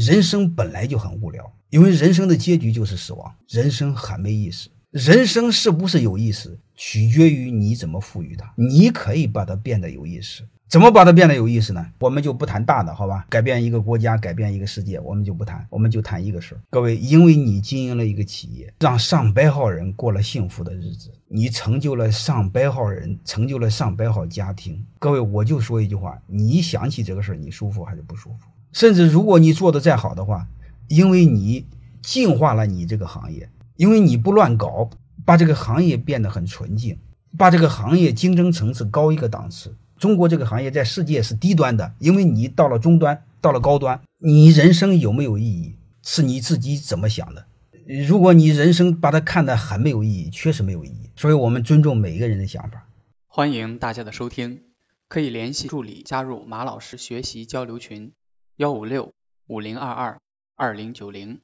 人生本来就很无聊，因为人生的结局就是死亡，人生很没意思。人生是不是有意思，取决于你怎么赋予它。你可以把它变得有意思。怎么把它变得有意思呢？我们就不谈大的，好吧？改变一个国家，改变一个世界，我们就不谈，我们就谈一个事儿。各位，因为你经营了一个企业，让上百号人过了幸福的日子，你成就了上百号人，成就了上百号家庭。各位，我就说一句话：你想起这个事儿，你舒服还是不舒服？甚至如果你做的再好的话，因为你净化了你这个行业，因为你不乱搞，把这个行业变得很纯净，把这个行业竞争层次高一个档次。中国这个行业在世界是低端的，因为你到了中端，到了高端，你人生有没有意义，是你自己怎么想的。如果你人生把它看得很没有意义，确实没有意义。所以我们尊重每一个人的想法。欢迎大家的收听，可以联系助理加入马老师学习交流群：幺五六五零二二二零九零。